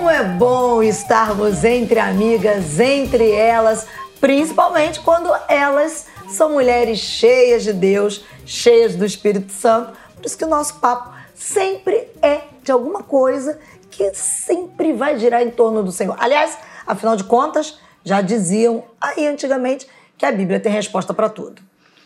Como é bom estarmos entre amigas, entre elas, principalmente quando elas são mulheres cheias de Deus, cheias do Espírito Santo. Por isso que o nosso papo sempre é de alguma coisa que sempre vai girar em torno do Senhor. Aliás, afinal de contas, já diziam aí antigamente que a Bíblia tem resposta para tudo,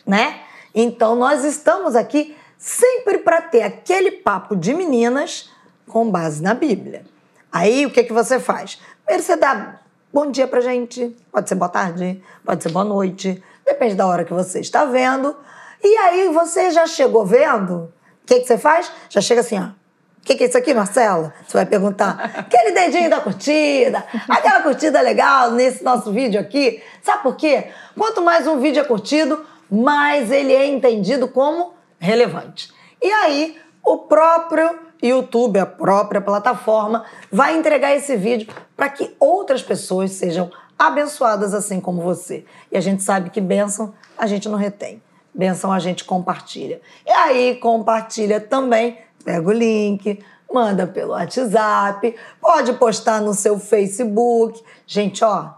né? Então nós estamos aqui sempre para ter aquele papo de meninas com base na Bíblia. Aí o que que você faz? Primeiro você dá bom dia pra gente, pode ser boa tarde, pode ser boa noite, depende da hora que você está vendo. E aí você já chegou vendo? O que que você faz? Já chega assim, ó. O que, que é isso aqui, Marcela? Você vai perguntar. Aquele dedinho da curtida, aquela curtida legal nesse nosso vídeo aqui. Sabe por quê? Quanto mais um vídeo é curtido, mais ele é entendido como relevante. E aí, o próprio YouTube, a própria plataforma, vai entregar esse vídeo para que outras pessoas sejam abençoadas assim como você. E a gente sabe que bênção a gente não retém. Bênção a gente compartilha. E aí, compartilha também Pega o link, manda pelo WhatsApp, pode postar no seu Facebook. Gente, ó,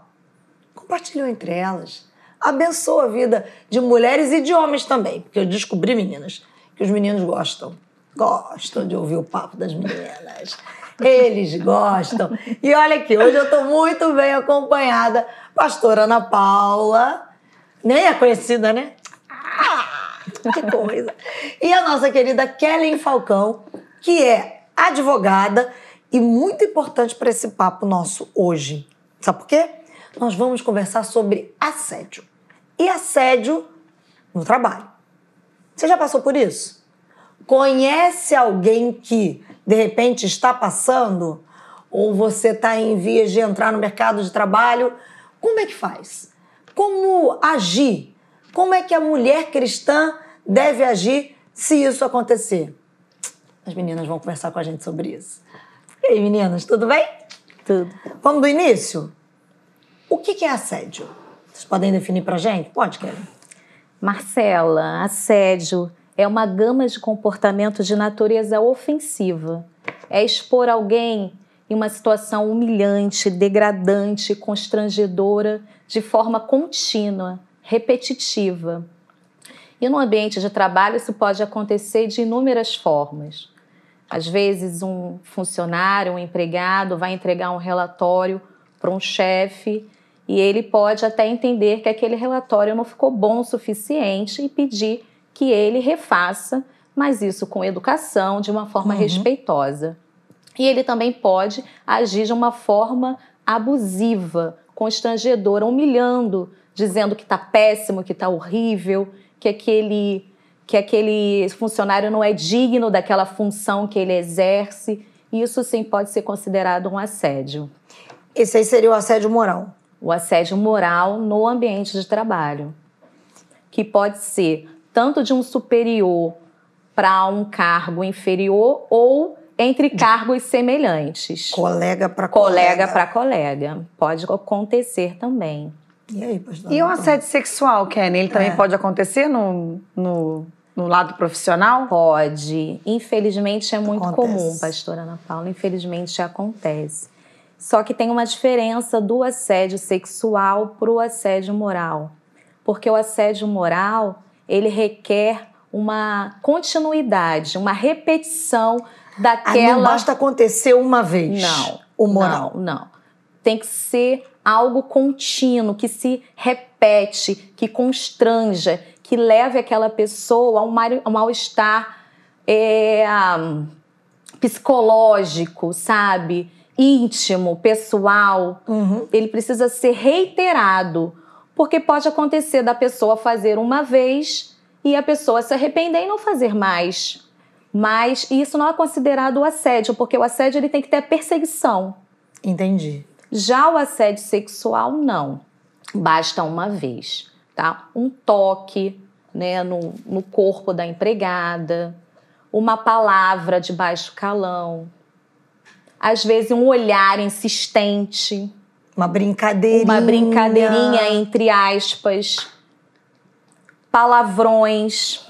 compartilhou entre elas. Abençoa a vida de mulheres e de homens também, porque eu descobri, meninas, que os meninos gostam. Gostam de ouvir o papo das meninas. Eles gostam. E olha aqui, hoje eu estou muito bem acompanhada. Pastora Ana Paula, nem é conhecida, né? Ah! que coisa. E a nossa querida Kellen Falcão, que é advogada e muito importante para esse papo nosso hoje. Sabe por quê? Nós vamos conversar sobre assédio. E assédio no trabalho. Você já passou por isso? Conhece alguém que de repente está passando? Ou você está em vias de entrar no mercado de trabalho? Como é que faz? Como agir? Como é que a mulher cristã deve agir se isso acontecer? As meninas vão conversar com a gente sobre isso. E aí, meninas, tudo bem? Tudo. Vamos do início? O que é assédio? Vocês podem definir pra gente? Pode, Kelly. Marcela, assédio é uma gama de comportamento de natureza ofensiva. É expor alguém em uma situação humilhante, degradante, constrangedora, de forma contínua, repetitiva. E no ambiente de trabalho isso pode acontecer de inúmeras formas. Às vezes, um funcionário, um empregado vai entregar um relatório para um chefe e ele pode até entender que aquele relatório não ficou bom o suficiente e pedir que ele refaça, mas isso com educação, de uma forma uhum. respeitosa. E ele também pode agir de uma forma abusiva, constrangedora, humilhando, dizendo que está péssimo, que está horrível, que aquele que aquele funcionário não é digno daquela função que ele exerce. Isso sim pode ser considerado um assédio. Esse aí seria o assédio moral. O assédio moral no ambiente de trabalho, que pode ser tanto de um superior para um cargo inferior ou entre cargos semelhantes. Colega para colega. Colega para colega. Pode acontecer também. E aí, pastor? E o assédio sexual, Kenny, ele também é. pode acontecer no, no, no, lado profissional? Pode. Infelizmente é muito acontece. comum, pastora Ana Paula. Infelizmente acontece. Só que tem uma diferença do assédio sexual para o assédio moral. Porque o assédio moral, ele requer uma continuidade, uma repetição daquela... Ah, não basta acontecer uma vez. Não. O moral. Não, não. Tem que ser algo contínuo, que se repete, que constranja, que leve aquela pessoa a um mal-estar é, psicológico, sabe? Íntimo, pessoal. Uhum. Ele precisa ser reiterado, porque pode acontecer da pessoa fazer uma vez e a pessoa se arrepender e não fazer mais. Mas isso não é considerado assédio, porque o assédio ele tem que ter perseguição. Entendi. Já o assédio sexual, não. Basta uma vez, tá? Um toque né, no, no corpo da empregada, uma palavra de baixo calão, às vezes um olhar insistente. Uma brincadeirinha. Uma brincadeirinha, entre aspas. Palavrões,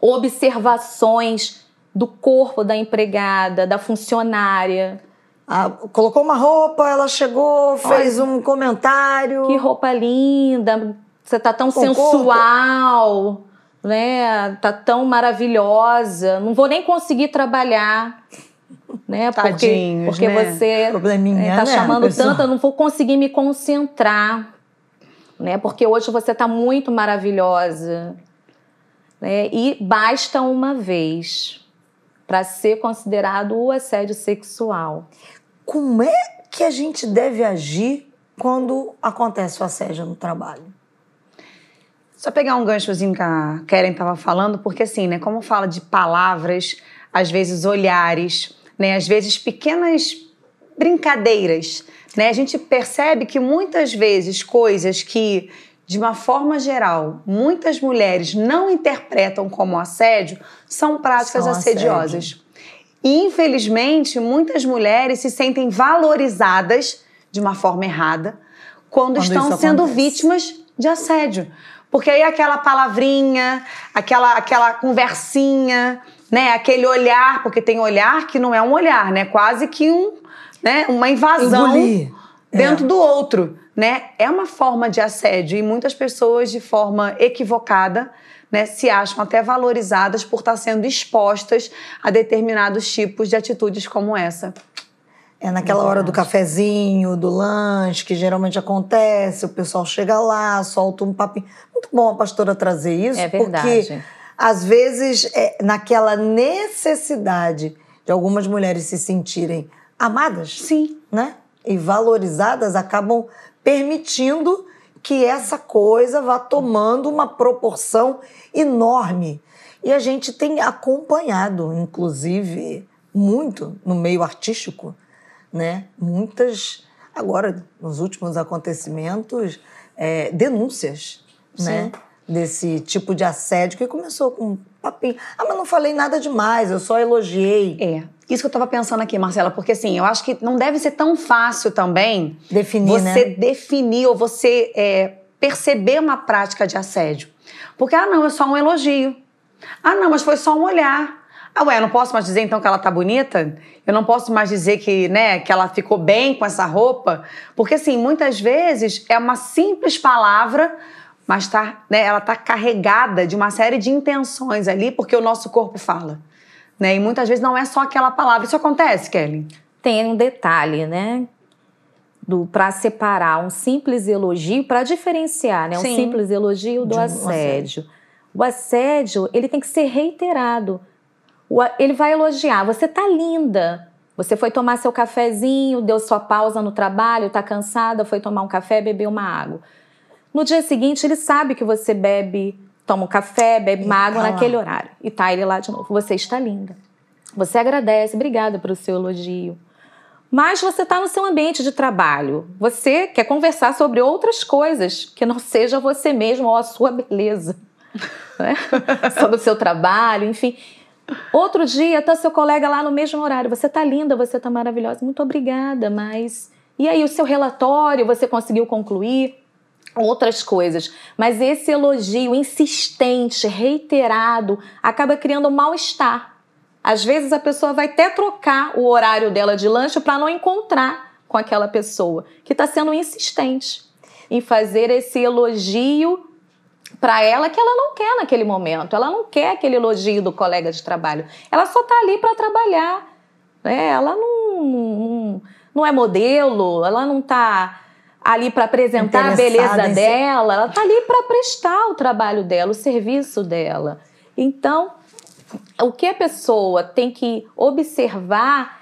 observações do corpo da empregada, da funcionária Ah, colocou uma roupa, ela chegou, fez Olha, um comentário. Que roupa linda, você tá tão Com sensual, corpo. né? Tá tão maravilhosa. Não vou nem conseguir trabalhar. Né? Tadinhos, porque, porque né? você Probleminha, é, tá né, chamando tanto, eu não vou conseguir me concentrar. Né? Porque hoje você tá muito maravilhosa. Né? E basta uma vez para ser considerado o assédio sexual. Como é que a gente deve agir quando acontece o assédio no trabalho? Só pegar um ganchozinho que a Karen estava falando, porque assim, né, como fala de palavras, às vezes olhares, né, às vezes pequenas brincadeiras, né, a gente percebe que muitas vezes coisas que de uma forma geral, muitas mulheres não interpretam como assédio, são práticas são assediosas. Assédio. E, infelizmente, muitas mulheres se sentem valorizadas de uma forma errada quando, quando estão sendo acontece. vítimas de assédio. Porque aí aquela palavrinha, aquela, aquela conversinha, né, aquele olhar, porque tem olhar que não é um olhar, né, quase que um, né, uma invasão Engolir. dentro é. do outro né, é uma forma de assédio e muitas pessoas, de forma equivocada, né, se acham até valorizadas por estar sendo expostas a determinados tipos de atitudes como essa. É naquela hora do cafezinho, do lanche, que geralmente acontece, o pessoal chega lá, solta um papinho. Muito bom a pastora trazer isso, é verdade. porque às vezes é naquela necessidade de algumas mulheres se sentirem amadas, sim, né? E valorizadas, acabam permitindo que essa coisa vá tomando uma proporção enorme. E a gente tem acompanhado, inclusive, muito no meio artístico, né? Muitas, agora, nos últimos acontecimentos, é, denúncias, né? Sim. né? Desse tipo de assédio que começou com papinho. Ah, mas não falei nada demais, eu só elogiei. É. Isso que eu estava pensando aqui, Marcela, porque assim, eu acho que não deve ser tão fácil também definir, você né? definir ou você é, perceber uma prática de assédio. Porque, ah, não, é só um elogio. Ah, não, mas foi só um olhar. Ah, ué, eu não posso mais dizer então que ela tá bonita? Eu não posso mais dizer que, né, que ela ficou bem com essa roupa? Porque, assim, muitas vezes é uma simples palavra mas tá, né, ela está carregada de uma série de intenções ali, porque o nosso corpo fala. Né? E muitas vezes não é só aquela palavra. Isso acontece, Kelly? Tem um detalhe, né? Para separar um simples elogio, para diferenciar né? um Sim. simples elogio do assédio. assédio. O assédio, ele tem que ser reiterado. Ele vai elogiar, você tá linda, você foi tomar seu cafezinho, deu sua pausa no trabalho, tá cansada, foi tomar um café, beber uma água. No dia seguinte, ele sabe que você bebe, toma um café, bebe uma água tá naquele horário. E tá ele lá de novo. Você está linda. Você agradece, obrigada pelo seu elogio. Mas você está no seu ambiente de trabalho. Você quer conversar sobre outras coisas que não seja você mesmo ou a sua beleza. Né? sobre o seu trabalho, enfim. Outro dia está seu colega lá no mesmo horário. Você está linda, você está maravilhosa. Muito obrigada, mas. E aí, o seu relatório, você conseguiu concluir? Outras coisas. Mas esse elogio insistente, reiterado, acaba criando mal-estar. Às vezes a pessoa vai até trocar o horário dela de lanche para não encontrar com aquela pessoa que está sendo insistente em fazer esse elogio para ela que ela não quer naquele momento. Ela não quer aquele elogio do colega de trabalho. Ela só está ali para trabalhar. Né? Ela não, não, não é modelo, ela não está ali para apresentar a beleza dela, ela está ali para prestar o trabalho dela, o serviço dela. Então, o que a pessoa tem que observar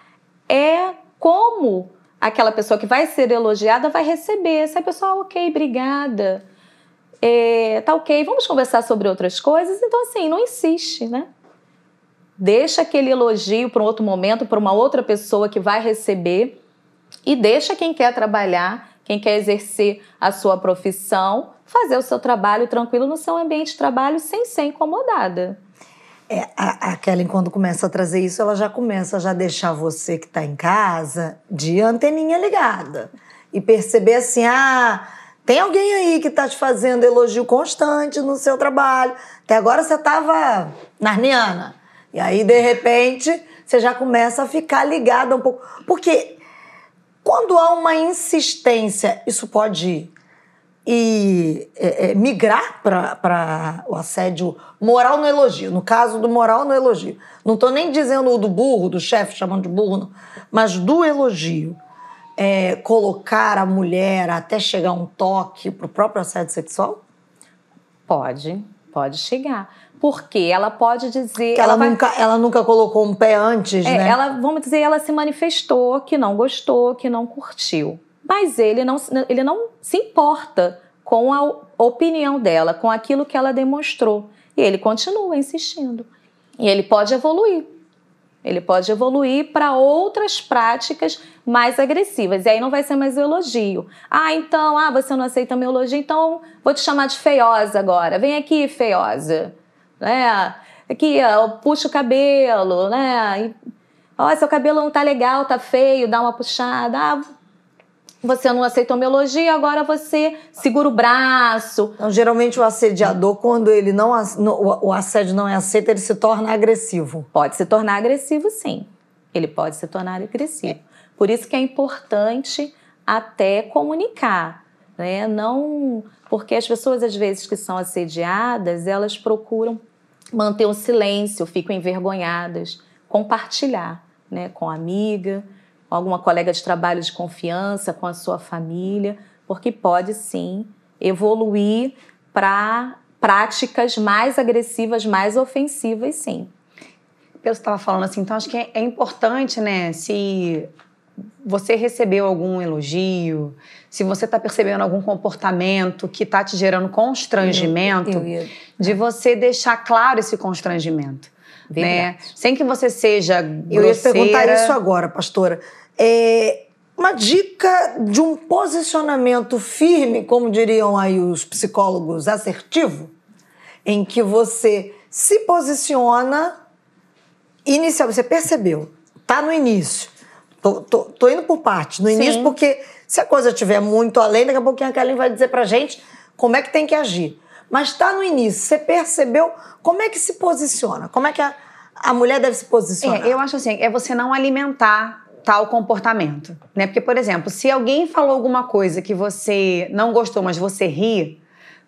é como aquela pessoa que vai ser elogiada vai receber. Se a pessoa, ah, ok, obrigada, é, tá ok, vamos conversar sobre outras coisas. Então, assim, não insiste, né? Deixa aquele elogio para um outro momento, para uma outra pessoa que vai receber e deixa quem quer trabalhar quem quer exercer a sua profissão, fazer o seu trabalho tranquilo no seu ambiente de trabalho sem ser incomodada. É, a, a Kellen, quando começa a trazer isso, ela já começa a já deixar você que está em casa de anteninha ligada. E perceber assim, ah, tem alguém aí que está te fazendo elogio constante no seu trabalho. Até agora você estava narniana. E aí, de repente, você já começa a ficar ligada um pouco. Porque Quando há uma insistência, isso pode ir, é, é, migrar para o assédio moral no elogio. No caso do moral no elogio. Não estou nem dizendo do burro, do chefe chamando de burro, mas do elogio. É, colocar a mulher até chegar um toque para o próprio assédio sexual? Pode, pode chegar. Porque ela pode dizer. Que ela, ela nunca, vai... ela nunca colocou um pé antes, é, né? Ela, vamos dizer, ela se manifestou que não gostou, que não curtiu. Mas ele não, ele não se importa com a opinião dela, com aquilo que ela demonstrou. E ele continua insistindo. E ele pode evoluir. Ele pode evoluir para outras práticas mais agressivas. E aí não vai ser mais o elogio. Ah, então, ah, você não aceita meu elogio, então vou te chamar de feiosa agora. Vem aqui, feiosa né? Aqui, ó, puxa o cabelo, né? Ó, seu cabelo não tá legal, tá feio, dá uma puxada. Ah, você não aceitou meu elogio, agora você segura o braço. Então, geralmente o assediador, quando ele não o assédio não é aceito, ele se torna agressivo. Pode se tornar agressivo, sim. Ele pode se tornar agressivo. Por isso que é importante até comunicar, né? Não porque as pessoas às vezes que são assediadas, elas procuram manter o silêncio, ficam envergonhadas, compartilhar né, com a amiga, com alguma colega de trabalho de confiança, com a sua família, porque pode sim evoluir para práticas mais agressivas, mais ofensivas, sim. Pelo que estava falando assim, então acho que é, é importante, né, se você recebeu algum elogio, se você está percebendo algum comportamento que está te gerando constrangimento, eu, eu, eu, de você deixar claro esse constrangimento. Né? Sem que você seja grosseira. Eu ia perguntar isso agora, pastora. É uma dica de um posicionamento firme, como diriam aí os psicólogos, assertivo, em que você se posiciona inicial, você percebeu, tá no início Tô, tô, tô indo por parte. No Sim. início, porque se a coisa estiver muito além, daqui a pouquinho a Kelly vai dizer pra gente como é que tem que agir. Mas está no início, você percebeu como é que se posiciona? Como é que a, a mulher deve se posicionar? É, eu acho assim, é você não alimentar tal comportamento, né? Porque, por exemplo, se alguém falou alguma coisa que você não gostou, mas você ri,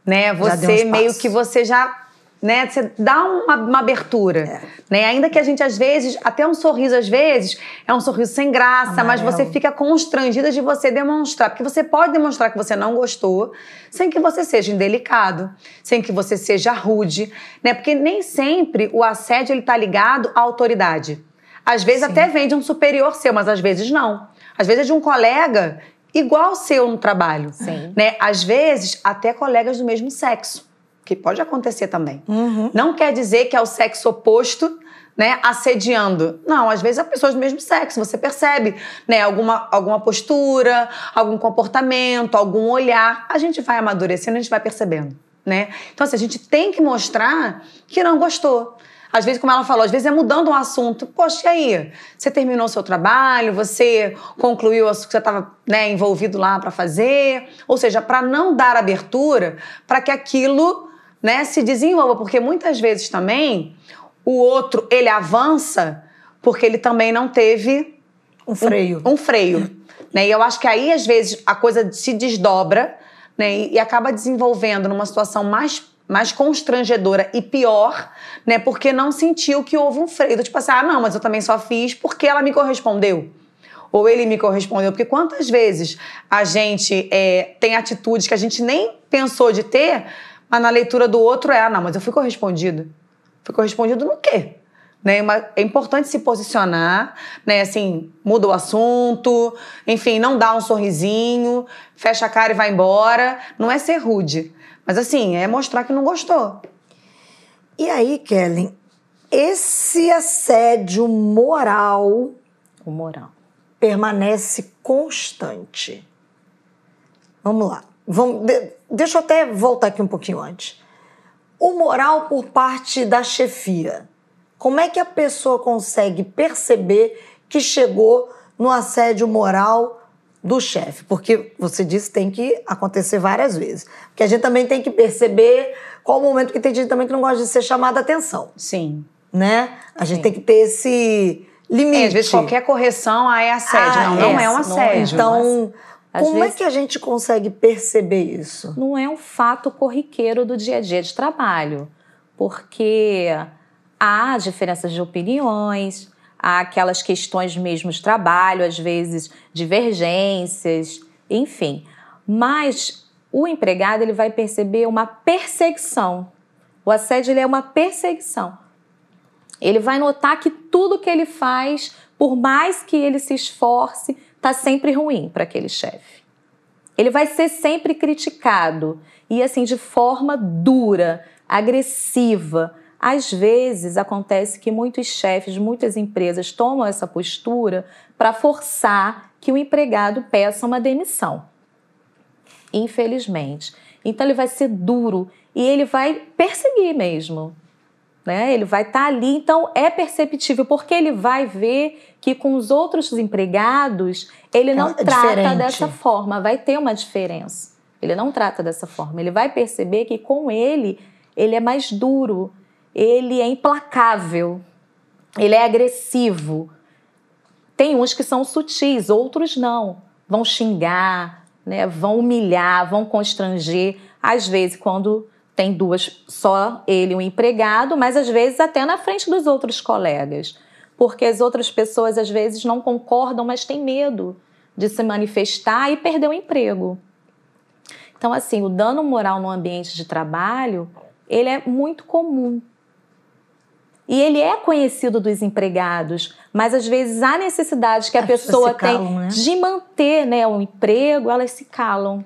né? Você meio que você já né? Você dá uma, uma abertura, é. né? Ainda que a gente às vezes, até um sorriso às vezes é um sorriso sem graça, Amarelo. mas você fica constrangida de você demonstrar, porque você pode demonstrar que você não gostou, sem que você seja indelicado, sem que você seja rude, né? Porque nem sempre o assédio ele tá ligado à autoridade. Às vezes Sim. até vem de um superior seu, mas às vezes não. Às vezes é de um colega igual seu no trabalho, Sim. né? Às vezes até colegas do mesmo sexo que pode acontecer também. Uhum. Não quer dizer que é o sexo oposto, né, assediando. Não, às vezes é pessoas do mesmo sexo, você percebe, né, alguma, alguma postura, algum comportamento, algum olhar, a gente vai amadurecendo, a gente vai percebendo, né? Então, assim, a gente tem que mostrar que não gostou. Às vezes, como ela falou, às vezes é mudando um assunto. Poxa, e aí? Você terminou o seu trabalho? Você concluiu o que você estava né, envolvido lá para fazer? Ou seja, para não dar abertura para que aquilo né, se desenvolva, porque muitas vezes também o outro ele avança porque ele também não teve um freio. Um, um freio. né? E eu acho que aí, às vezes, a coisa se desdobra né? e, e acaba desenvolvendo numa situação mais, mais constrangedora e pior, né? Porque não sentiu que houve um freio. Tipo assim, ah, não, mas eu também só fiz porque ela me correspondeu ou ele me correspondeu. Porque quantas vezes a gente é, tem atitudes que a gente nem pensou de ter, mas na leitura do outro é, ah, não, mas eu fui correspondido. Fui correspondido no quê? Né? É importante se posicionar, né? Assim, muda o assunto, enfim, não dá um sorrisinho, fecha a cara e vai embora. Não é ser rude, mas assim, é mostrar que não gostou. E aí, Kellen, esse assédio moral, o moral, permanece constante. Vamos lá. Vamos, deixa eu até voltar aqui um pouquinho antes. O moral por parte da chefia. Como é que a pessoa consegue perceber que chegou no assédio moral do chefe? Porque você disse que tem que acontecer várias vezes. Porque a gente também tem que perceber qual o momento que tem gente também que não gosta de ser chamada a atenção. Sim. Né? A Sim. gente tem que ter esse limite. É, às vezes qualquer correção ah, é assédio. Ah, não, não é, é um é. assédio. Então, Às como vezes- é que a gente consegue perceber isso? não é um fato corriqueiro do dia a dia de trabalho, porque há diferenças de opiniões, há aquelas questões mesmo de trabalho, às vezes divergências, enfim. Mas o empregado ele vai perceber uma perseguição. O assédio ele é uma perseguição. Ele vai notar que tudo que ele faz, por mais que ele se esforce, está sempre ruim para aquele chefe. Ele vai ser sempre criticado e assim de forma dura, agressiva. Às vezes acontece que muitos chefes, muitas empresas tomam essa postura para forçar que o empregado peça uma demissão. Infelizmente. Então ele vai ser duro e ele vai perseguir mesmo. Né? Ele vai estar ali, então é perceptível, porque ele vai ver que com os outros empregados ele não É trata diferente. dessa forma, vai ter uma diferença. Ele não trata dessa forma, ele vai perceber que com ele ele é mais duro, ele é implacável, ele é agressivo. Tem uns que são sutis, outros não. Vão xingar, né? vão humilhar, vão constranger. Às vezes, quando tem duas, só ele e o empregado, mas às vezes até na frente dos outros colegas. Porque as outras pessoas às vezes não concordam, mas têm medo de se manifestar e perder o emprego. Então, assim, o dano moral no ambiente de trabalho, ele é muito comum. E ele é conhecido dos empregados, mas às vezes há necessidade que a As pessoa calam, tem né? de manter né, o emprego, elas se calam.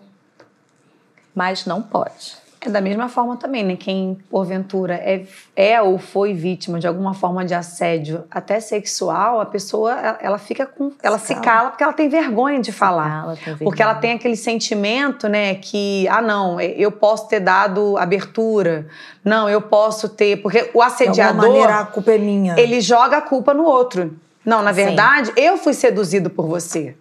Mas não pode. É da mesma forma também, né? Quem, porventura, é, é ou foi vítima de alguma forma de assédio, até sexual, a pessoa, ela, ela fica com. Ela se cala. cala porque ela tem vergonha de falar. Tem Porque ela tem aquele sentimento, né, que, ah, não, eu posso ter dado abertura. Não, eu posso ter. Porque o De assediador, maneira, a culpa é minha. ele joga a culpa no outro. Não, na Sim. verdade, eu fui seduzido por você.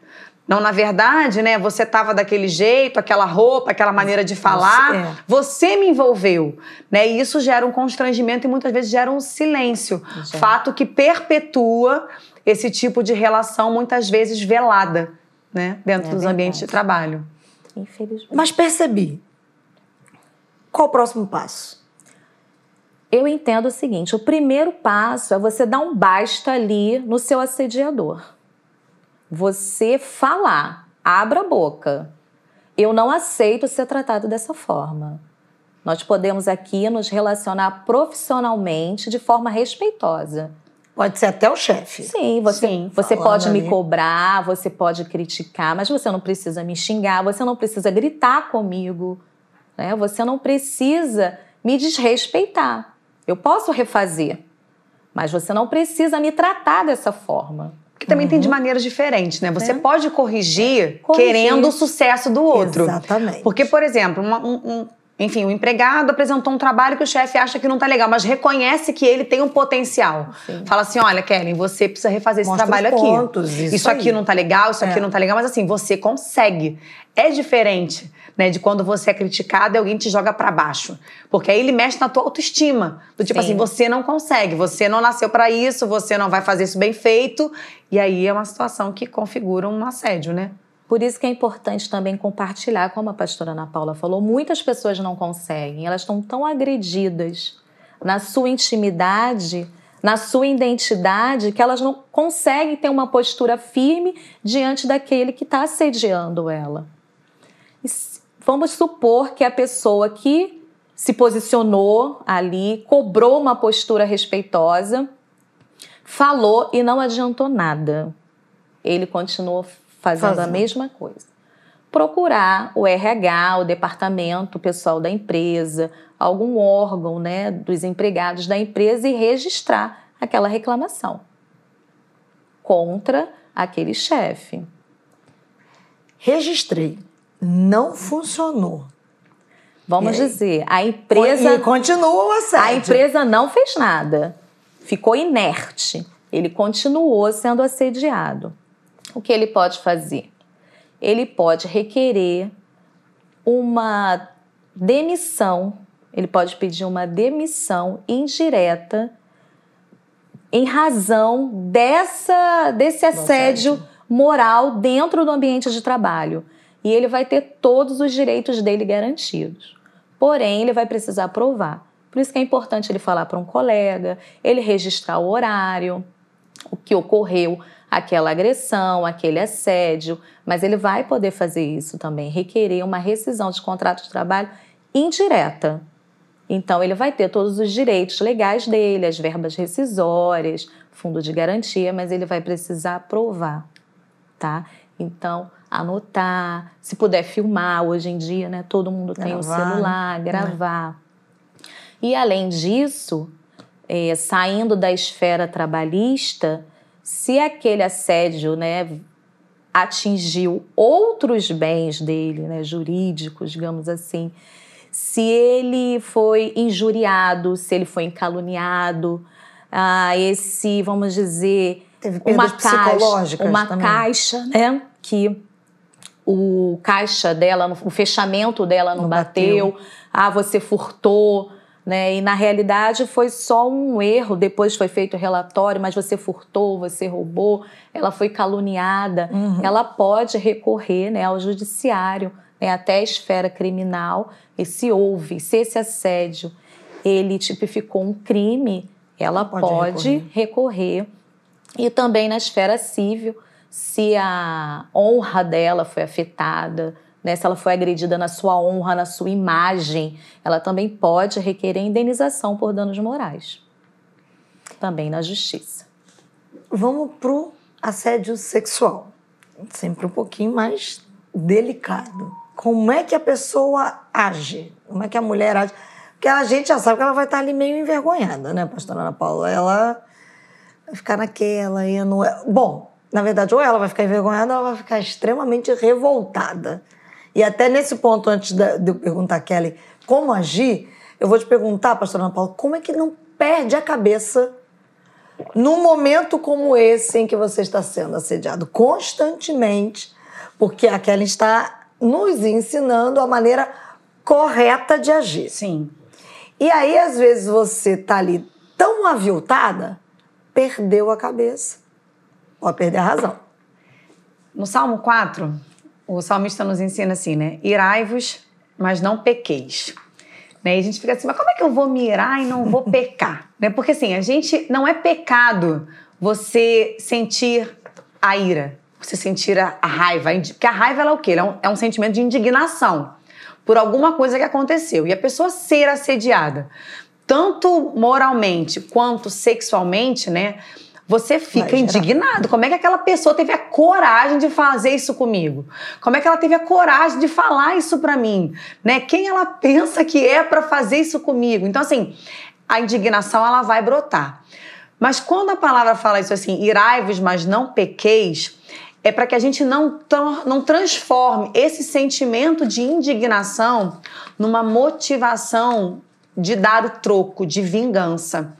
Não, na verdade, né, você estava daquele jeito, aquela roupa, aquela maneira de falar. é. Você me envolveu, né? E isso gera um constrangimento e muitas vezes gera um silêncio. Fato que perpetua esse tipo de relação muitas vezes velada, né, dentro É dos verdade. ambientes de trabalho. Infelizmente. Mas percebi. Qual o próximo passo? Eu entendo o seguinte: o primeiro passo é você dar um basta ali no seu assediador. Você falar, abra a boca. Eu não aceito ser tratado dessa forma. Nós podemos aqui nos relacionar profissionalmente de forma respeitosa. Pode ser até o chefe. Sim, você, Sim, você pode me ali. cobrar, você pode criticar, mas você não precisa me xingar, você não precisa gritar comigo, né? Você não precisa me desrespeitar. Eu posso refazer, mas você não precisa me tratar dessa forma. Porque também tem de maneiras diferentes, né? Você É. pode corrigir, Corrigir. querendo o sucesso do outro. Exatamente. Porque, por exemplo, uma- um, um- enfim, o empregado apresentou um trabalho que o chefe acha que não tá legal, mas reconhece que ele tem um potencial. Sim. Fala assim: olha, Kellen, você precisa refazer esse Mostra trabalho os aqui. pontos, isso aqui não tá legal, isso aqui É. não tá legal, mas assim, você consegue. É diferente, né, de quando você é criticado e alguém te joga pra baixo. Porque aí ele mexe na tua autoestima. Do tipo Sim. assim, você não consegue, você não nasceu pra isso, você não vai fazer isso bem feito. E aí é uma situação que configura um assédio, né? Por isso que é importante também compartilhar, como a pastora Ana Paula falou, muitas pessoas não conseguem, elas estão tão agredidas na sua intimidade, na sua identidade, que elas não conseguem ter uma postura firme diante daquele que está assediando ela. E vamos supor que a pessoa que se posicionou ali, cobrou uma postura respeitosa, falou e não adiantou nada. Ele continuou fazendo a mesma coisa. Procurar o RH, o departamento pessoal da empresa, algum órgão né, dos empregados da empresa e registrar aquela reclamação contra aquele chefe. Registrei. Não funcionou. Vamos dizer, a empresa E continua o assédio. A empresa não fez nada, ficou inerte. Ele continuou sendo assediado. O que ele pode fazer? Ele pode requerer uma demissão, ele pode pedir uma demissão indireta em razão dessa, desse assédio moral dentro do ambiente de trabalho. E ele vai ter todos os direitos dele garantidos. Porém, ele vai precisar provar. Por isso que é importante ele falar para um colega, ele registrar o horário, o que ocorreu, aquela agressão, aquele assédio, mas ele vai poder fazer isso também, requerer uma rescisão de contrato de trabalho indireta. Então, ele vai ter todos os direitos legais dele, as verbas rescisórias, fundo de garantia, mas ele vai precisar provar, tá? Então, anotar, se puder filmar, hoje em dia, né? Todo mundo tem o um celular, né? gravar. E além disso, é, saindo da esfera trabalhista, se aquele assédio, né, atingiu outros bens dele, né, jurídicos, digamos assim, se ele foi injuriado, se ele foi caluniado, ah, esse, vamos dizer, Teve uma caixa, uma também. caixa, né, que o caixa dela, o fechamento dela não, não bateu. bateu, ah, você furtou, né? E na realidade foi só um erro, depois foi feito o relatório, mas você furtou, você roubou, ela foi caluniada, uhum. ela pode recorrer né, ao judiciário, né, até a esfera criminal, e se houve, se esse assédio ele tipificou um crime, ela pode, pode recorrer. recorrer. E também na esfera civil, se a honra dela foi afetada, né, se ela foi agredida na sua honra, na sua imagem, ela também pode requerer indenização por danos morais. Também na justiça. Vamos para o assédio sexual. Sempre um pouquinho mais delicado. Como é que a pessoa age? Como é que a mulher age? Porque a gente já sabe que ela vai estar ali meio envergonhada, né, pastora Ana Paula? Ela vai ficar naquela e não é. Bom, na verdade, ou ela vai ficar envergonhada ou ela vai ficar extremamente revoltada. E até nesse ponto, antes de eu perguntar a Kelly como agir, eu vou te perguntar, pastora Ana Paula, como é que não perde a cabeça num momento como esse em que você está sendo assediado constantemente, porque a Kelly está nos ensinando a maneira correta de agir. Sim. E aí, às vezes, você está ali tão aviltada, perdeu a cabeça. Pode perder a razão. No Salmo 4, o salmista nos ensina assim, né? Irai-vos, mas não pequeis. Né? E a gente fica assim, mas como é que eu vou me irar e não vou pecar? né? Porque assim, a gente não é pecado você sentir a ira, você sentir a, raiva. Porque a raiva é o quê? É um, é um sentimento de indignação por alguma coisa que aconteceu. E a pessoa ser assediada, tanto moralmente quanto sexualmente, né? Você fica indignado. Como é que aquela pessoa teve a coragem de fazer isso comigo? Como é que ela teve a coragem de falar isso para mim? Né? Quem ela pensa que é para fazer isso comigo? Então, assim, a indignação ela vai brotar. Mas quando a palavra fala isso assim, irai-vos, mas não pequeis, é para que a gente não, não transforme esse sentimento de indignação numa motivação de dar o troco, de vingança.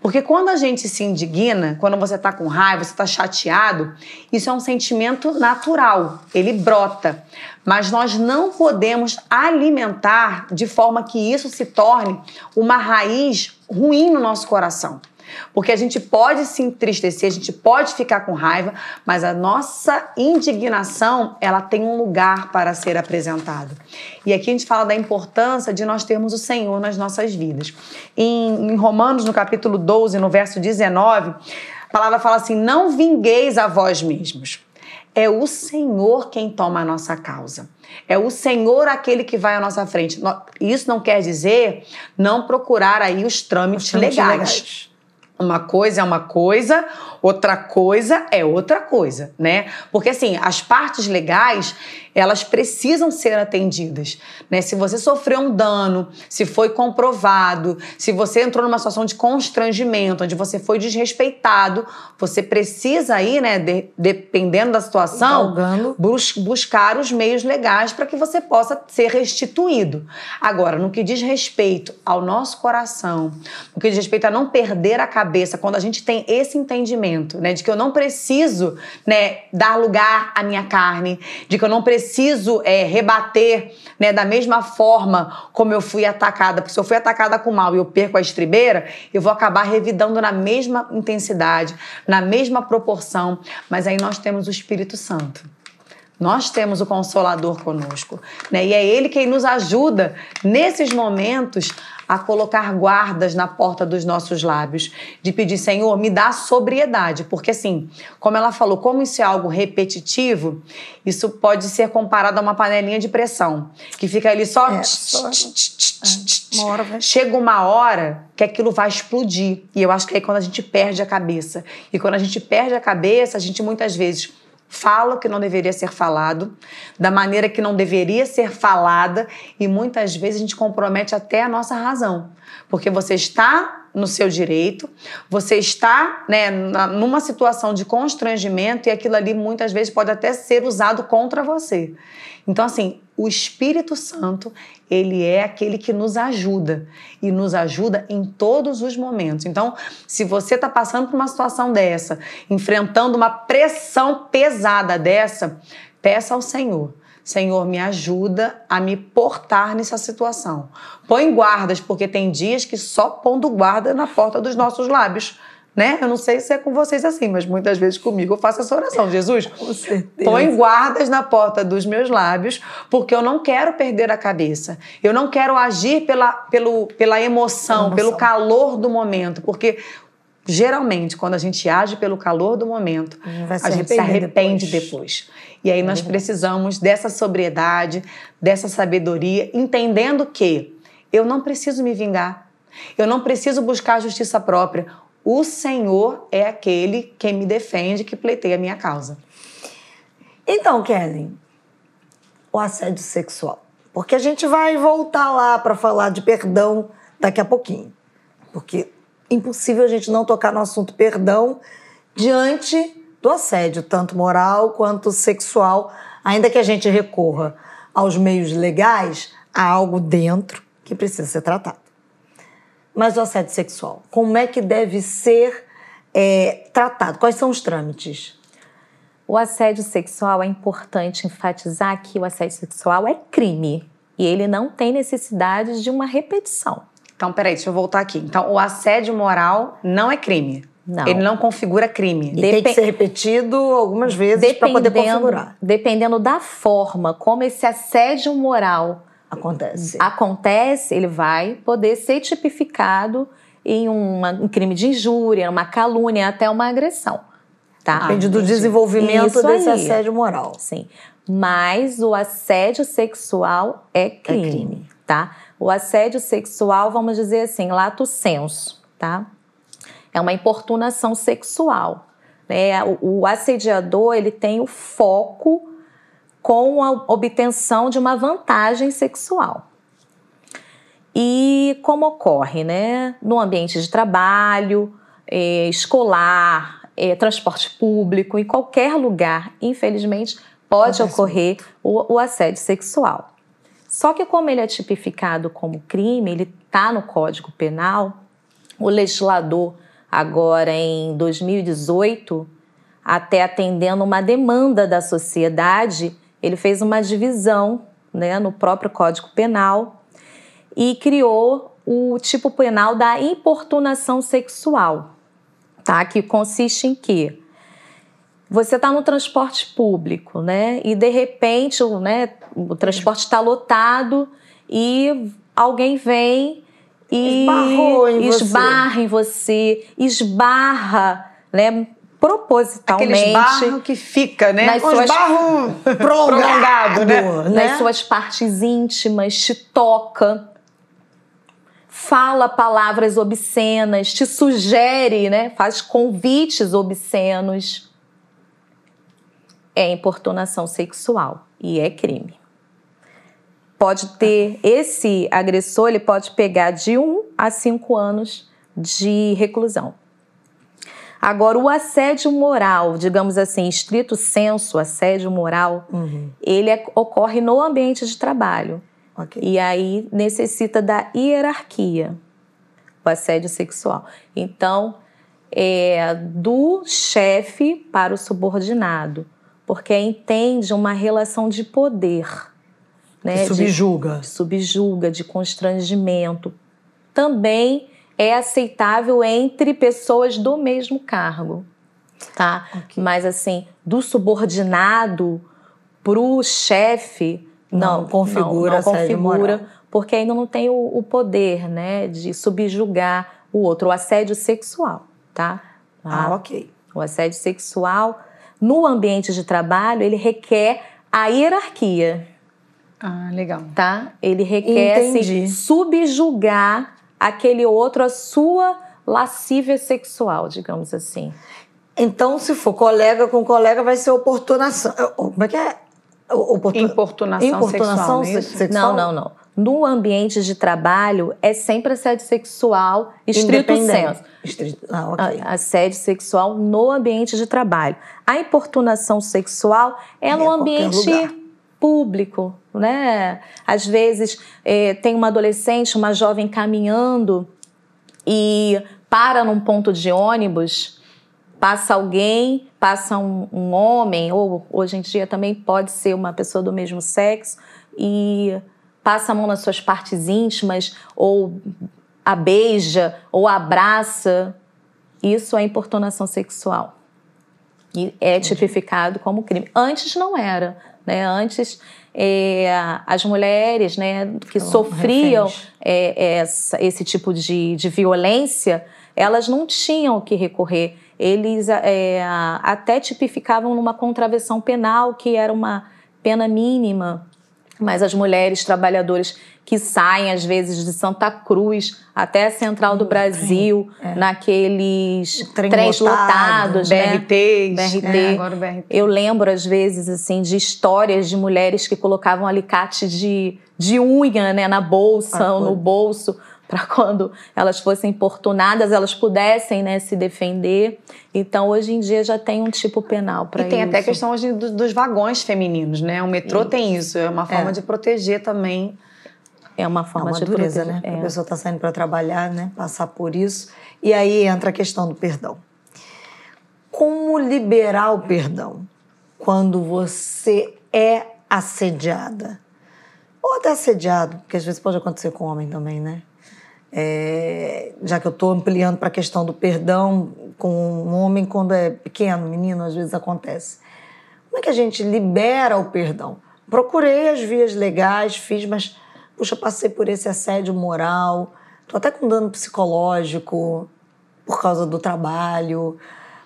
Porque quando a gente se indigna, quando você está com raiva, você está chateado, isso é um sentimento natural, ele brota. Mas nós não podemos alimentar de forma que isso se torne uma raiz ruim no nosso coração. Porque a gente pode se entristecer, a gente pode ficar com raiva, mas a nossa indignação, ela tem um lugar para ser apresentado. E aqui a gente fala da importância de nós termos o Senhor nas nossas vidas. Em, em Romanos, no capítulo 12, no verso 19, a palavra fala assim: Não vingueis a vós mesmos. É o Senhor quem toma a nossa causa. É o Senhor aquele que vai à nossa frente. Isso não quer dizer não procurar aí os trâmites, os trâmites legais. legais. Uma coisa é uma coisa, outra coisa é outra coisa, né? Porque assim, as partes legais, elas precisam ser atendidas, né? Se você sofreu um dano, se foi comprovado, se você entrou numa situação de constrangimento, onde você foi desrespeitado, você precisa aí, né, de, dependendo da situação, bus buscar os meios legais para que você possa ser restituído. Agora, no que diz respeito ao nosso coração, no que diz respeito a não perder a cabeça, quando a gente tem esse entendimento né? De que eu não preciso, né, dar lugar à minha carne, de que eu não preciso é, rebater, né, da mesma forma como eu fui atacada. Porque se eu fui atacada com mal e eu perco a estribeira, eu vou acabar revidando na mesma intensidade, na mesma proporção. Mas aí nós temos o Espírito Santo. Nós temos o Consolador conosco, né? E é Ele quem nos ajuda nesses momentos a colocar guardas na porta dos nossos lábios, de pedir, Senhor, me dá sobriedade, porque assim, como ela falou, como isso é algo repetitivo, isso pode ser comparado a uma panelinha de pressão, que fica ali só. É, só... Uma hora vai... Chega uma hora que aquilo vai explodir. E eu acho que é aí quando a gente perde a cabeça. E quando a gente perde a cabeça, a gente muitas vezes fala o que não deveria ser falado, da maneira que não deveria ser falada, e muitas vezes a gente compromete até a nossa razão. Porque você está no seu direito, você está né, numa situação de constrangimento e aquilo ali muitas vezes pode até ser usado contra você. Então, assim, o Espírito Santo, ele é aquele que nos ajuda e nos ajuda em todos os momentos. Então, se você está passando por uma situação dessa, enfrentando uma pressão pesada dessa, peça ao Senhor. Senhor, me ajuda a me portar nessa situação. Põe guardas, porque tem dias que só pondo guarda na porta dos nossos lábios né? Eu não sei se é com vocês assim, mas muitas vezes comigo eu faço essa oração. Jesus, põe guardas na porta dos meus lábios, porque eu não quero perder a cabeça. Eu não quero agir pela, pelo, pela emoção, emoção. pelo calor do momento, porque geralmente quando a gente age pelo calor do momento, a gente se arrepende depois. depois. E aí é nós precisamos dessa sobriedade, dessa sabedoria, entendendo que eu não preciso me vingar. Eu não preciso buscar a justiça própria. O Senhor é aquele que me defende, que pleiteia a minha causa. Então, Kelly, o assédio sexual. Porque a gente vai voltar lá para falar de perdão daqui a pouquinho. Porque impossível a gente não tocar no assunto perdão diante do assédio, tanto moral quanto sexual, ainda que a gente recorra aos meios legais, há algo dentro que precisa ser tratado. Mas o assédio sexual, como é que deve ser é, tratado? Quais são os trâmites? O assédio sexual é importante enfatizar que o assédio sexual é crime e ele não tem necessidade de uma repetição. Então, peraí, deixa eu voltar aqui. Então, o assédio moral não é crime. Não. Ele não configura crime. E Dep tem que ser repetido algumas vezes para poder configurar. Dependendo da forma como esse assédio moral acontece. Acontece, ele vai poder ser tipificado em uma, um crime de injúria, uma calúnia, até uma agressão. Tá? Depende do desenvolvimento Isso desse aí. assédio moral. Sim. Mas o assédio sexual é crime, é crime, tá? O assédio sexual, vamos dizer assim, lato senso, tá? É uma importunação sexual. Né? O, o assediador, ele tem o foco com a obtenção de uma vantagem sexual. E como ocorre, né? No ambiente de trabalho, é, escolar, é, transporte público, em qualquer lugar, infelizmente, pode ocorrer o, o, assédio sexual. Só que como ele é tipificado como crime, ele está no Código Penal, o legislador, agora em 2018, até atendendo uma demanda da sociedade, ele fez uma divisão né, no próprio Código Penal e criou o tipo penal da importunação sexual, tá? Que consiste em quê? Você está no transporte público, né? E de repente, né, o transporte está lotado e alguém vem e em esbarra você. em você, esbarra, né? Propositalmente. Aquele esbarro que fica, né? Nas suas... esbarro prolongado, né? né? Nas suas partes íntimas, te toca, fala palavras obscenas, te sugere, né? Faz convites obscenos. É importunação sexual e é crime. Pode ter esse agressor, ele pode pegar de um a cinco anos de reclusão. Agora, o assédio moral, digamos assim, estrito senso, assédio moral, uhum. ele é, ocorre no ambiente de trabalho. Okay. E aí necessita da hierarquia, o assédio sexual. Então, é, do chefe para o subordinado, porque entende uma relação de poder. Né? subjuga. De, subjuga, de constrangimento. Também é aceitável entre pessoas do mesmo cargo, tá? Okay. Mas assim, do subordinado pro chefe, não, não configura, não, não configura, porque ainda não tem o, o, poder, né, de subjugar o outro, o assédio sexual, tá? Ah, ah, ok. O assédio sexual no ambiente de trabalho ele requer a hierarquia. Ah, legal. Tá? Ele requer assim, subjugar aquele outro a sua lascívia sexual, digamos assim. Então, se for colega com colega, vai ser oportunação. Como é que é? Oportun... Importunação, Importunação sexual, sexual? Não, não, não. No ambiente de trabalho, é sempre assédio sexual estrito senso. Estrito... Ah, ok. Assédio sexual no ambiente de trabalho. A importunação sexual é, é no ambiente público, né? Às vezes é, tem uma adolescente, uma jovem caminhando e para num ponto de ônibus, passa alguém, passa um, um homem, ou hoje em dia também pode ser uma pessoa do mesmo sexo, e passa a mão nas suas partes íntimas, ou a beija, ou abraça. Isso é importunação sexual. E é tipificado como crime. Antes não era. Né? Antes, é, as mulheres né, que sofriam é, essa, esse tipo de, de violência, elas não tinham o que recorrer. Eles é, até tipificavam numa contravenção penal, que era uma pena mínima, mas as mulheres trabalhadoras que saem às vezes de Santa Cruz até a Central do Brasil, é. naqueles Trem trens lotado, lotados, BRTs, né? BRT. É, agora BRT. Eu lembro às vezes assim de histórias de mulheres que colocavam alicate de, de unha, né, na bolsa ou no bolso para quando elas fossem importunadas, elas pudessem né, se defender. Então, hoje em dia já tem um tipo penal para isso. E tem até a questão hoje dos vagões femininos, né? O metrô isso. tem isso, é uma forma é. de proteger também é uma forma é uma de dureza, proteger. né? É. A pessoa está saindo para trabalhar, né? Passar por isso. E aí entra a questão do perdão. Como liberar o perdão quando você é assediada? Ou até assediado, porque às vezes pode acontecer com homem também, né? É, já que eu estou ampliando para a questão do perdão com um homem quando é pequeno, menino, às vezes acontece. Como é que a gente libera o perdão? Procurei as vias legais, fiz, mas puxa, passei por esse assédio moral, tô até com dano psicológico por causa do trabalho,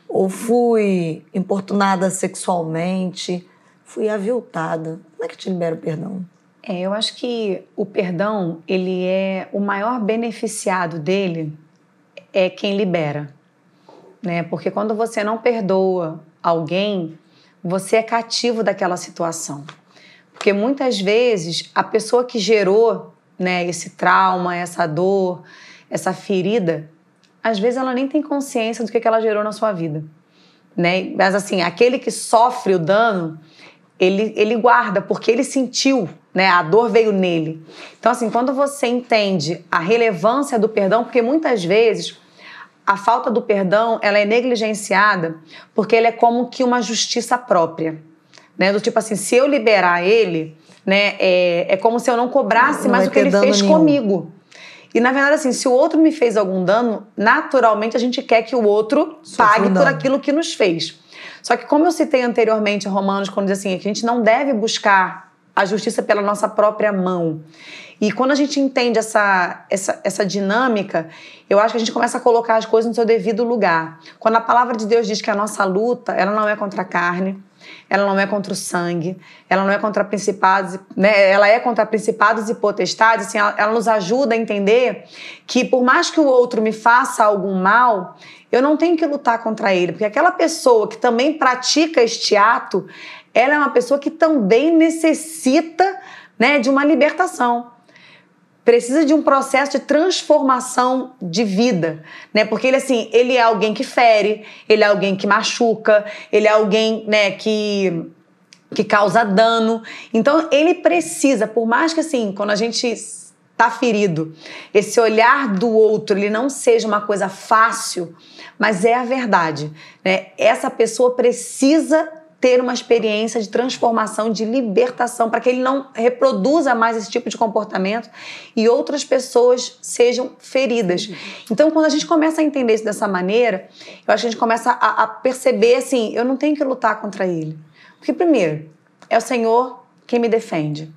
ou fui importunada sexualmente, fui aviltada. Como é que te libera o perdão? É, eu acho que o perdão, ele é o maior beneficiado dele é quem libera, né? Porque quando você não perdoa alguém, você é cativo daquela situação. Porque muitas vezes a pessoa que gerou né, esse trauma, essa dor, essa ferida, às vezes ela nem tem consciência do que, que ela gerou na sua vida. Né? Mas assim, aquele que sofre o dano, ele, ele guarda, porque ele sentiu, né? A dor veio nele. Então, assim, quando você entende a relevância do perdão, porque muitas vezes a falta do perdão ela é negligenciada porque ele é como que uma justiça própria né? Do tipo assim, se eu liberar ele, né, é, é como se eu não cobrasse não mais o que ele fez nenhum. comigo. E na verdade, assim, se o outro me fez algum dano, naturalmente a gente quer que o outro Sofre pague por aquilo que nos fez. Só que, como eu citei anteriormente, Romanos, quando diz assim, que a gente não deve buscar a justiça pela nossa própria mão. E quando a gente entende essa, essa, essa dinâmica, eu acho que a gente começa a colocar as coisas no seu devido lugar. Quando a palavra de Deus diz que a nossa luta, ela não é contra a carne, ela não é contra o sangue, ela não é contra principados, né? ela é contra principados e potestades, assim, ela, ela nos ajuda a entender que por mais que o outro me faça algum mal, eu não tenho que lutar contra ele, porque aquela pessoa que também pratica este ato, ela é uma pessoa que também necessita né, de uma libertação precisa de um processo de transformação de vida, né? Porque ele assim, ele é alguém que fere, ele é alguém que machuca, ele é alguém, né, que que causa dano. Então ele precisa, por mais que assim, quando a gente tá ferido, esse olhar do outro, ele não seja uma coisa fácil, mas é a verdade, né? Essa pessoa precisa ter uma experiência de transformação, de libertação, para que ele não reproduza mais esse tipo de comportamento e outras pessoas sejam feridas. Então, quando a gente começa a entender isso dessa maneira, eu acho que a gente começa a, a perceber assim: eu não tenho que lutar contra ele. Porque, primeiro, é o Senhor quem me defende.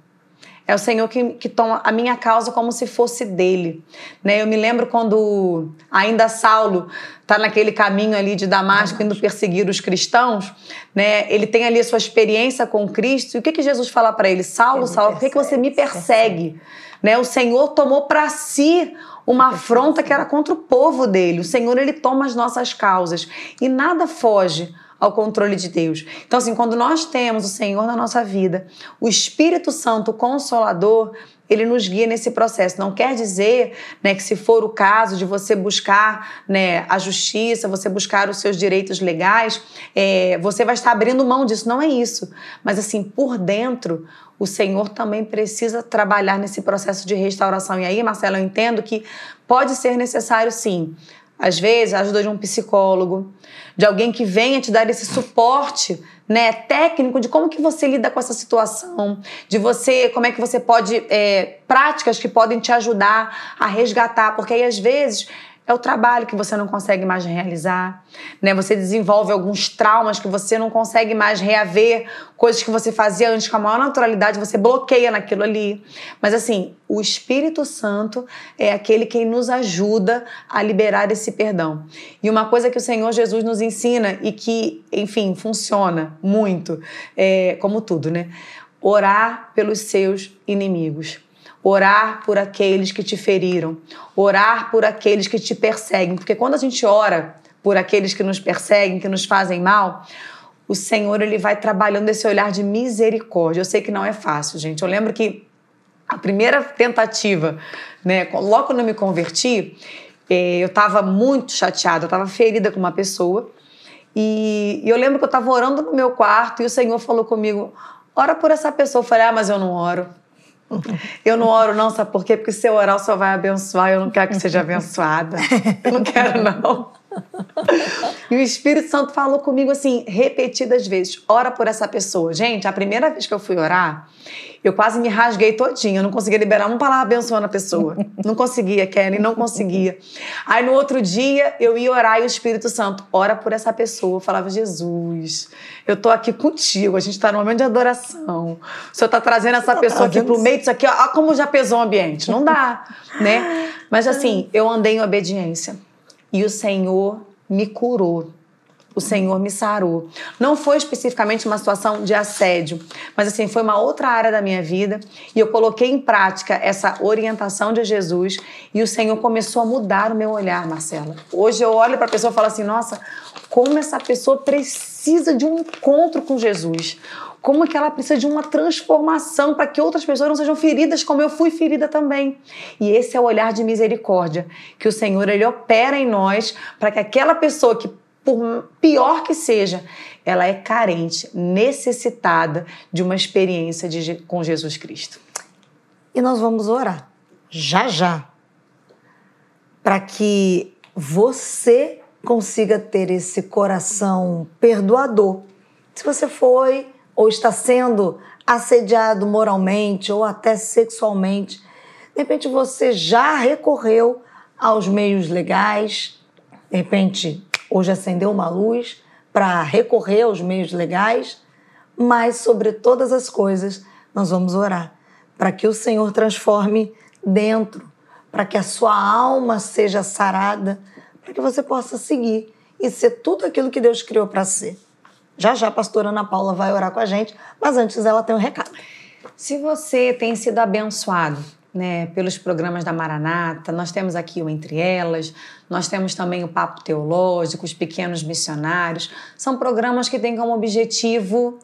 É o Senhor que, que toma a minha causa como se fosse dele. Né? Eu me lembro quando ainda Saulo está naquele caminho ali de Damasco, indo perseguir os cristãos, né? ele tem ali a sua experiência com Cristo. E o que, que Jesus fala para ele? Saulo, Saulo, por que, que você me persegue? Né? O Senhor tomou para si uma afronta que era contra o povo dele. O Senhor, ele toma as nossas causas. E nada foge ao controle de Deus. Então, assim, quando nós temos o Senhor na nossa vida, o Espírito Santo, o Consolador, ele nos guia nesse processo. Não quer dizer né, que, se for o caso de você buscar né, a justiça, você buscar os seus direitos legais, é, você vai estar abrindo mão disso. Não é isso. Mas, assim, por dentro, o Senhor também precisa trabalhar nesse processo de restauração. E aí, Marcelo, eu entendo que pode ser necessário, sim, às vezes, a ajuda de um psicólogo, de alguém que venha te dar esse suporte, né, técnico de como que você lida com essa situação, de você, como é que você pode, é, práticas que podem te ajudar a resgatar, porque aí às vezes é o trabalho que você não consegue mais realizar, né? Você desenvolve alguns traumas que você não consegue mais reaver, coisas que você fazia antes com a maior naturalidade, você bloqueia naquilo ali. Mas assim, o Espírito Santo é aquele que nos ajuda a liberar esse perdão. E uma coisa que o Senhor Jesus nos ensina e que, enfim, funciona muito, é, como tudo, né? Orar pelos seus inimigos orar por aqueles que te feriram, orar por aqueles que te perseguem, porque quando a gente ora por aqueles que nos perseguem, que nos fazem mal, o Senhor ele vai trabalhando esse olhar de misericórdia. Eu sei que não é fácil, gente. Eu lembro que a primeira tentativa, né, logo quando eu me converti, eh, eu estava muito chateada, eu estava ferida com uma pessoa. E, eu lembro que eu estava orando no meu quarto e o Senhor falou comigo: ora por essa pessoa. Eu falei: ah, mas eu não oro. Eu não oro, não, sabe por quê? Porque se eu orar só vai abençoar, eu não quero que seja abençoada. Eu não quero, não. E o Espírito Santo falou comigo assim, repetidas vezes: ora por essa pessoa. Gente, a primeira vez que eu fui orar, eu quase me rasguei todinha, eu não conseguia liberar uma palavra abençoando a pessoa. Não conseguia, Kelly, não conseguia. Aí no outro dia eu ia orar e o Espírito Santo, ora por essa pessoa. Eu falava, Jesus, eu tô aqui contigo, a gente tá no momento de adoração. O Senhor tá trazendo essa tá pessoa aqui pro meio disso aqui, ó, como já pesou o ambiente. Não dá, né? Mas assim, eu andei em obediência e o Senhor me curou o Senhor me sarou. Não foi especificamente uma situação de assédio, mas assim, foi uma outra área da minha vida e eu coloquei em prática essa orientação de Jesus e o Senhor começou a mudar o meu olhar, Marcela. Hoje eu olho para a pessoa e falo assim: nossa, como essa pessoa precisa de um encontro com Jesus. Como que ela precisa de uma transformação para que outras pessoas não sejam feridas como eu fui ferida também. E esse é o olhar de misericórdia que o Senhor ele opera em nós para que aquela pessoa que por pior que seja, ela é carente, necessitada de uma experiência de, com Jesus Cristo. E nós vamos orar já já para que você consiga ter esse coração perdoador. Se você foi ou está sendo assediado moralmente ou até sexualmente, de repente você já recorreu aos meios legais, de repente Hoje acendeu uma luz para recorrer aos meios legais, mas sobre todas as coisas nós vamos orar para que o Senhor transforme dentro, para que a sua alma seja sarada, para que você possa seguir e ser tudo aquilo que Deus criou para ser. Já já a pastora Ana Paula vai orar com a gente, mas antes ela tem um recado. Se você tem sido abençoado né, pelos programas da Maranata. Nós temos aqui o Entre Elas, nós temos também o Papo Teológico, os Pequenos Missionários. São programas que têm como objetivo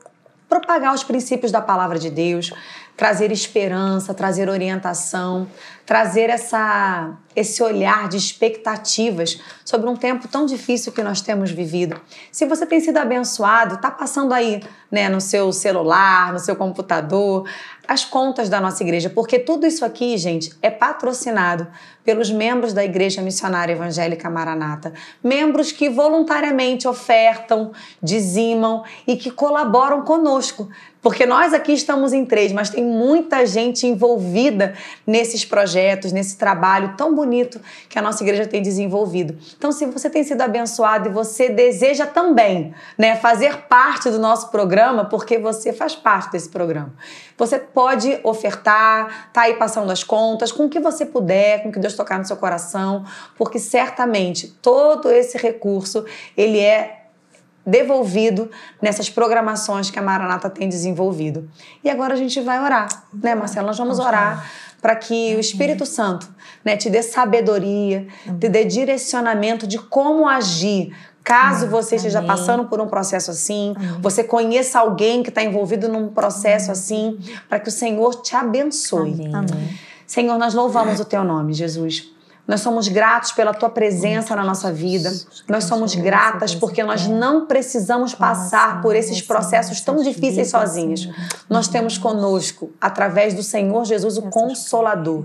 propagar os princípios da palavra de Deus, trazer esperança, trazer orientação, trazer essa esse olhar de expectativas sobre um tempo tão difícil que nós temos vivido. Se você tem sido abençoado, está passando aí né, no seu celular, no seu computador, as contas da nossa igreja, porque tudo isso aqui, gente, é patrocinado pelos membros da Igreja Missionária Evangélica Maranata, membros que voluntariamente ofertam, dizimam e que colaboram conosco. Porque nós aqui estamos em três, mas tem muita gente envolvida nesses projetos, nesse trabalho tão bonito que a nossa igreja tem desenvolvido. Então, se você tem sido abençoado e você deseja também né, fazer parte do nosso programa, porque você faz parte desse programa, você pode ofertar, tá aí passando as contas, com o que você puder, com o que Deus tocar no seu coração, porque certamente todo esse recurso ele é devolvido nessas programações que a Maranata tem desenvolvido. E agora a gente vai orar, né, Marcela? Nós vamos orar para que o Espírito Santo né, te dê sabedoria, te dê direcionamento de como agir. Caso você esteja passando por um processo assim, você conheça alguém que está envolvido num processo assim, para que o Senhor te abençoe. Senhor, nós louvamos o teu nome, Jesus. Nós somos gratos pela tua presença na nossa vida. Nós somos gratas porque nós não precisamos passar por esses processos tão difíceis sozinhos. Nós temos conosco, através do Senhor Jesus, o Consolador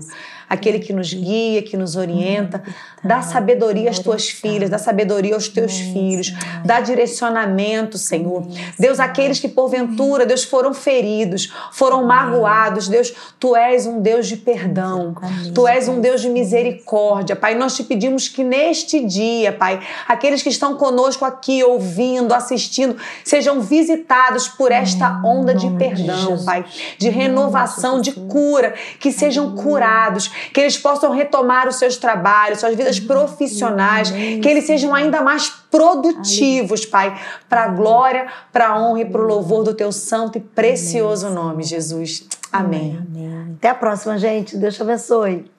aquele que nos guia, que nos orienta. Dá sabedoria às tuas filhas, dá sabedoria aos teus filhos, dá direcionamento, Senhor. Deus, aqueles que porventura, Deus, foram feridos, foram magoados, Deus, tu és um Deus de perdão, tu és um Deus de misericórdia, Pai. Nós te pedimos que neste dia, Pai, aqueles que estão conosco aqui, ouvindo, assistindo, sejam visitados por esta onda de perdão, Pai, de renovação, de cura, que sejam curados, que eles possam retomar os seus trabalhos, suas vidas profissionais, que eles sejam ainda mais produtivos, Pai, para a glória, para a honra e para o louvor do teu santo e precioso nome, Jesus. Amém. Até a próxima, gente. Deus te abençoe.